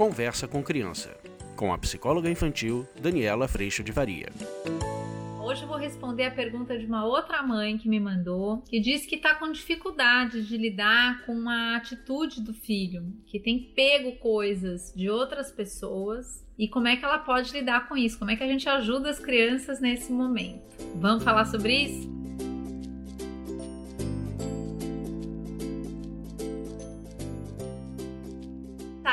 Conversa com Criança, com a psicóloga infantil Daniela Freixo de Varia. Hoje eu vou responder a pergunta de uma outra mãe que me mandou, que diz que está com dificuldade de lidar com uma atitude do filho, que tem pego coisas de outras pessoas e como é que ela pode lidar com isso, como é que a gente ajuda as crianças nesse momento. Vamos falar sobre isso?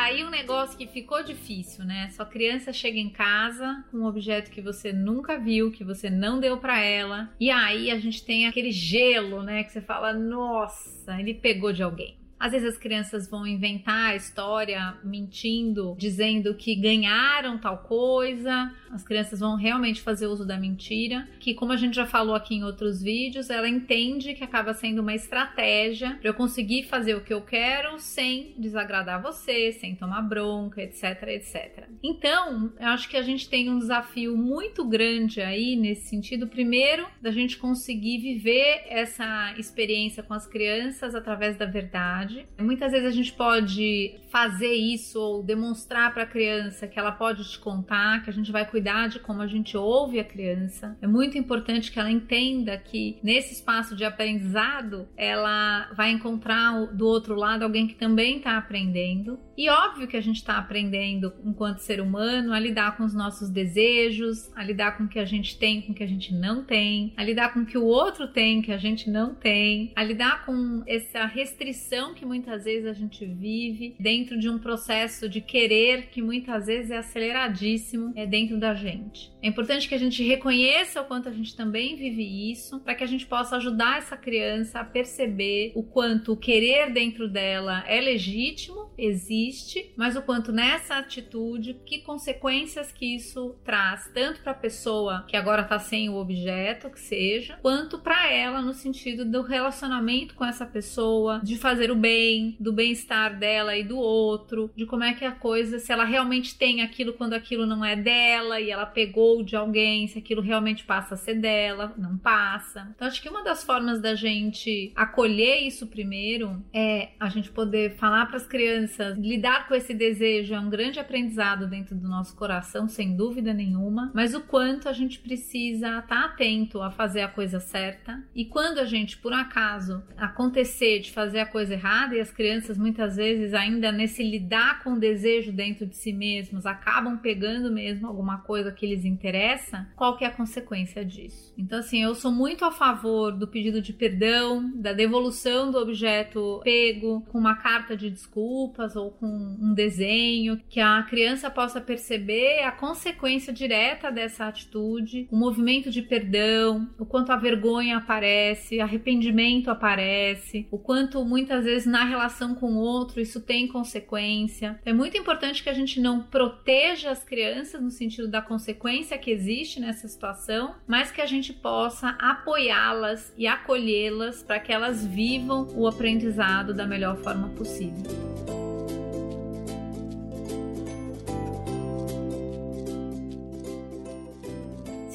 Aí um negócio que ficou difícil, né? Sua criança chega em casa com um objeto que você nunca viu, que você não deu para ela, e aí a gente tem aquele gelo, né? Que você fala, nossa, ele pegou de alguém. Às vezes as crianças vão inventar a história mentindo, dizendo que ganharam tal coisa. As crianças vão realmente fazer uso da mentira, que como a gente já falou aqui em outros vídeos, ela entende que acaba sendo uma estratégia para eu conseguir fazer o que eu quero sem desagradar você, sem tomar bronca, etc, etc. Então, eu acho que a gente tem um desafio muito grande aí nesse sentido. Primeiro, da gente conseguir viver essa experiência com as crianças através da verdade verdade. Muitas vezes a gente pode fazer isso ou demonstrar para a criança que ela pode te contar, que a gente vai cuidar de como a gente ouve a criança. É muito importante que ela entenda que nesse espaço de aprendizado ela vai encontrar do outro lado alguém que também está aprendendo. E óbvio que a gente está aprendendo enquanto ser humano a lidar com os nossos desejos, a lidar com o que a gente tem, com o que a gente não tem, a lidar com o que o outro tem que a gente não tem, a lidar com essa restrição que muitas vezes a gente vive dentro de um processo de querer que muitas vezes é aceleradíssimo é dentro da gente. É importante que a gente reconheça o quanto a gente também vive isso, para que a gente possa ajudar essa criança a perceber o quanto o querer dentro dela é legítimo, existe, mas o quanto nessa atitude, que consequências que isso traz, tanto para a pessoa que agora está sem o objeto, que seja, quanto para ela no sentido do relacionamento com essa pessoa, de fazer o bem bem, do bem-estar dela e do outro, de como é que a coisa, se ela realmente tem aquilo quando aquilo não é dela e ela pegou de alguém, se aquilo realmente passa a ser dela, não passa. Então acho que uma das formas da gente acolher isso primeiro é a gente poder falar para as crianças, lidar com esse desejo é um grande aprendizado dentro do nosso coração, sem dúvida nenhuma, mas o quanto a gente precisa estar tá atento a fazer a coisa certa e quando a gente por acaso acontecer de fazer a coisa errada e as crianças muitas vezes ainda nesse lidar com o desejo dentro de si mesmos acabam pegando mesmo alguma coisa que lhes interessa, qual que é a consequência disso? Então assim, eu sou muito a favor do pedido de perdão, da devolução do objeto pego com uma carta de desculpas ou com um desenho que a criança possa perceber a consequência direta dessa atitude, o movimento de perdão, o quanto a vergonha aparece, arrependimento aparece, o quanto muitas vezes na relação com o outro isso tem consequência. É muito importante que a gente não proteja as crianças no sentido da consequência que existe nessa situação, mas que a gente possa apoiá-las e acolhê-las para que elas vivam o aprendizado da melhor forma possível.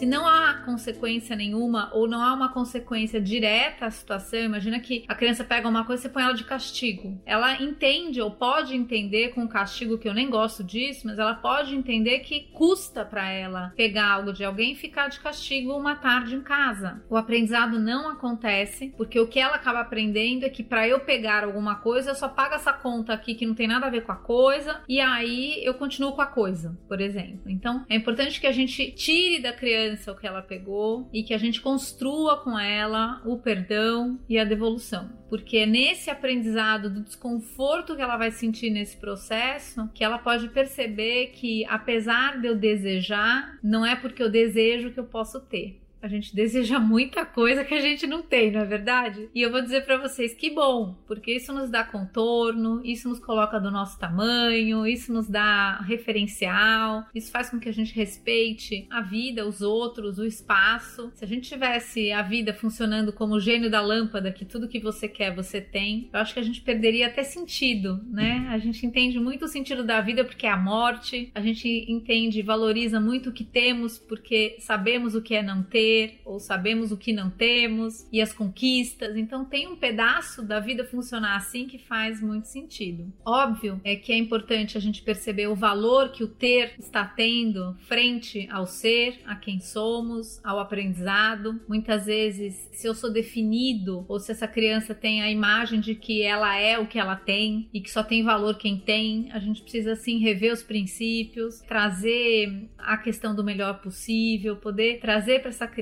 Se não há consequência nenhuma ou não há uma consequência direta à situação, imagina que a criança pega uma coisa e você põe ela de castigo. Ela entende ou pode entender com castigo que eu nem gosto disso, mas ela pode entender que custa para ela pegar algo de alguém e ficar de castigo uma tarde em casa. O aprendizado não acontece porque o que ela acaba aprendendo é que para eu pegar alguma coisa eu só pago essa conta aqui que não tem nada a ver com a coisa e aí eu continuo com a coisa, por exemplo. Então é importante que a gente tire da criança criança o que ela pegou e que a gente construa com ela o perdão e a devolução. Porque é nesse aprendizado do desconforto que ela vai sentir nesse processo que ela pode perceber que, apesar de eu desejar, não é porque eu desejo que eu posso ter. A gente deseja muita coisa que a gente não tem, não é verdade? E eu vou dizer para vocês que bom, porque isso nos dá contorno, isso nos coloca do nosso tamanho, isso nos dá referencial, isso faz com que a gente respeite a vida, os outros, o espaço. Se a gente tivesse a vida funcionando como o gênio da lâmpada, que tudo que você quer você tem, eu acho que a gente perderia até sentido, né? A gente entende muito o sentido da vida porque é a morte, a gente entende, valoriza muito o que temos porque sabemos o que é não ter ter, ou sabemos o que não temos, e as conquistas. Então tem um pedaço da vida funcionar assim que faz muito sentido. Óbvio é que é importante a gente perceber o valor que o ter está tendo frente ao ser, a quem somos, ao aprendizado. Muitas vezes, se eu sou definido ou se essa criança tem a imagem de que ela é o que ela tem e que só tem valor quem tem, a gente precisa sim rever os princípios, trazer a questão do melhor possível, poder trazer para essa criança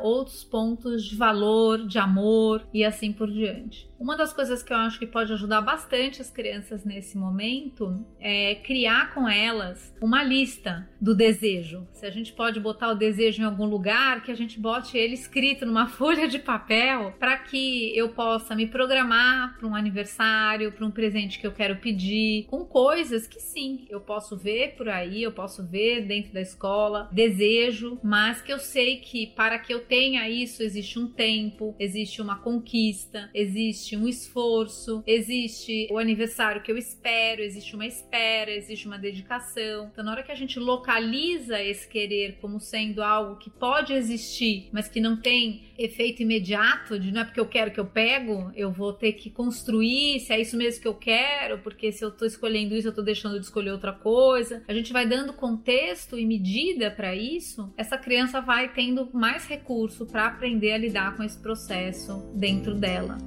outros pontos de valor, de amor e assim por diante. Uma das coisas que eu acho que pode ajudar bastante as crianças nesse momento é criar com elas uma lista do desejo. Se a gente pode botar o desejo em algum lugar, que a gente bote ele escrito numa folha de papel para que eu possa me programar para um aniversário, para um presente que eu quero pedir, com coisas que sim, eu posso ver por aí, eu posso ver dentro da escola, desejo, mas que eu sei que para que eu tenha isso existe um tempo, existe uma conquista, existe um esforço, existe o aniversário que eu espero, existe uma espera, existe uma dedicação. Então, na hora que a gente localiza esse querer como sendo algo que pode existir, mas que não tem efeito imediato, de não é porque eu quero que eu pego, eu vou ter que construir se é isso mesmo que eu quero, porque se eu tô escolhendo isso, eu tô deixando de escolher outra coisa. A gente vai dando contexto e medida para isso, essa criança vai tendo mais recurso para aprender a lidar com esse processo dentro dela.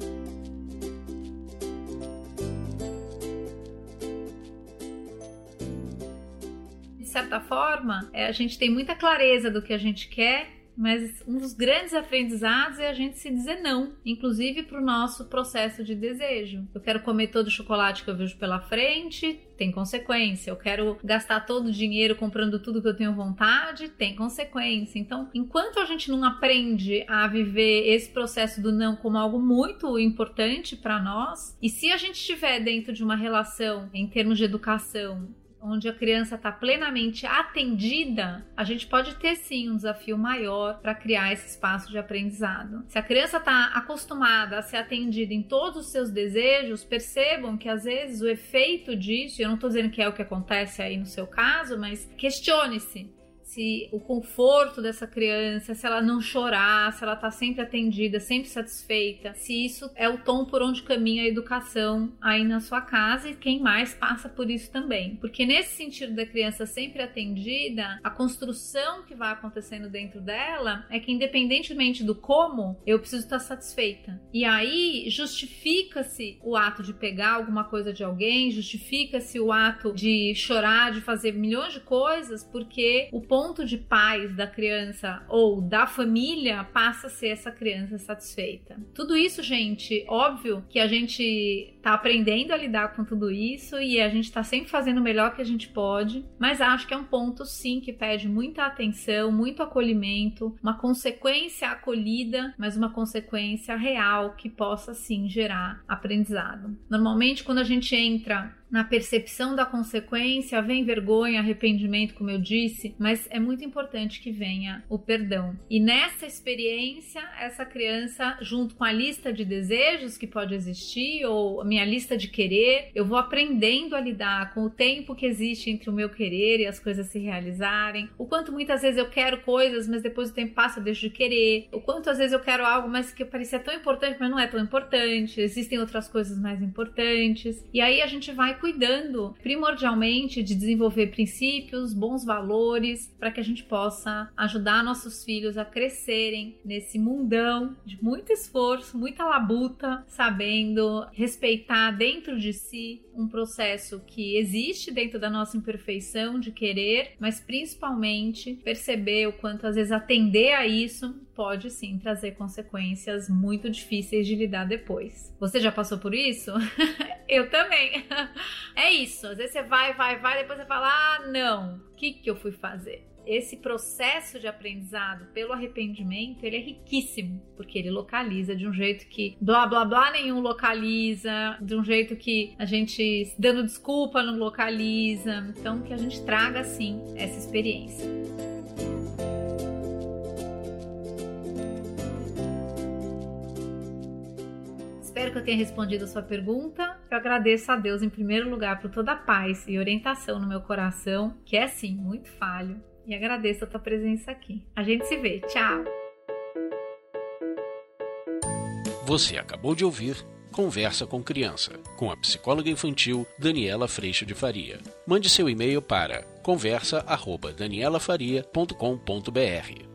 certa forma, é, a gente tem muita clareza do que a gente quer, mas um dos grandes aprendizados é a gente se dizer não, inclusive para o nosso processo de desejo. Eu quero comer todo o chocolate que eu vejo pela frente, tem consequência. Eu quero gastar todo o dinheiro comprando tudo que eu tenho vontade, tem consequência. Então, enquanto a gente não aprende a viver esse processo do não como algo muito importante para nós, e se a gente estiver dentro de uma relação em termos de educação onde a criança está plenamente atendida, a gente pode ter sim um desafio maior para criar esse espaço de aprendizado. Se a criança está acostumada a ser atendida em todos os seus desejos, percebam que às vezes o efeito disso, eu não estou dizendo que é o que acontece aí no seu caso, mas questione-se se o conforto dessa criança, se ela não chorar, se ela tá sempre atendida, sempre satisfeita, se isso é o tom por onde caminha a educação aí na sua casa e quem mais passa por isso também. Porque nesse sentido da criança sempre atendida, a construção que vai acontecendo dentro dela é que independentemente do como, eu preciso estar satisfeita. E aí justifica-se o ato de pegar alguma coisa de alguém, justifica-se o ato de chorar, de fazer milhões de coisas, porque o ponto ponto de paz da criança ou da família passa a ser essa criança satisfeita. Tudo isso, gente, óbvio que a gente tá aprendendo a lidar com tudo isso e a gente tá sempre fazendo o melhor que a gente pode, mas acho que é um ponto sim que pede muita atenção, muito acolhimento, uma consequência acolhida, mas uma consequência real que possa sim gerar aprendizado. Normalmente quando a gente entra na percepção da consequência, vem vergonha, arrependimento, como eu disse, mas é muito importante que venha o perdão. E nessa experiência, essa criança, junto com a lista de desejos que pode existir, ou a minha lista de querer, eu vou aprendendo a lidar com o tempo que existe entre o meu querer e as coisas se realizarem, o quanto muitas vezes eu quero coisas, mas depois o tempo passa, eu deixo de querer, o quanto às vezes eu quero algo, mas que parecia tão importante, mas não é tão importante, existem outras coisas mais importantes, e aí a gente vai cuidando primordialmente de desenvolver princípios, bons valores, para que a gente possa ajudar nossos filhos a crescerem nesse mundão de muito esforço, muita labuta, sabendo respeitar dentro de si um processo que existe dentro da nossa imperfeição de querer, mas principalmente perceber o quanto às vezes atender a isso pode sim trazer consequências muito difíceis de lidar depois. Você já passou por isso? eu também. é isso. Às vezes você vai, vai, vai, depois você fala: ah, não, o que, que eu fui fazer? esse processo de aprendizado pelo arrependimento, ele é riquíssimo, porque ele localiza de um jeito que blá blá blá nenhum localiza, de um jeito que a gente dando desculpa não localiza. Então que a gente traga assim essa experiência. Espero que eu tenha respondido a sua pergunta. Eu agradeço a Deus em primeiro lugar por toda a paz e orientação no meu coração, que é sim muito falho, e agradeço a tua presença aqui. A gente se vê. Tchau. Você acabou de ouvir Conversa com Criança, com a psicóloga infantil Daniela Freixo de Faria. Mande seu e-mail para conversa@danielafaria.com.br.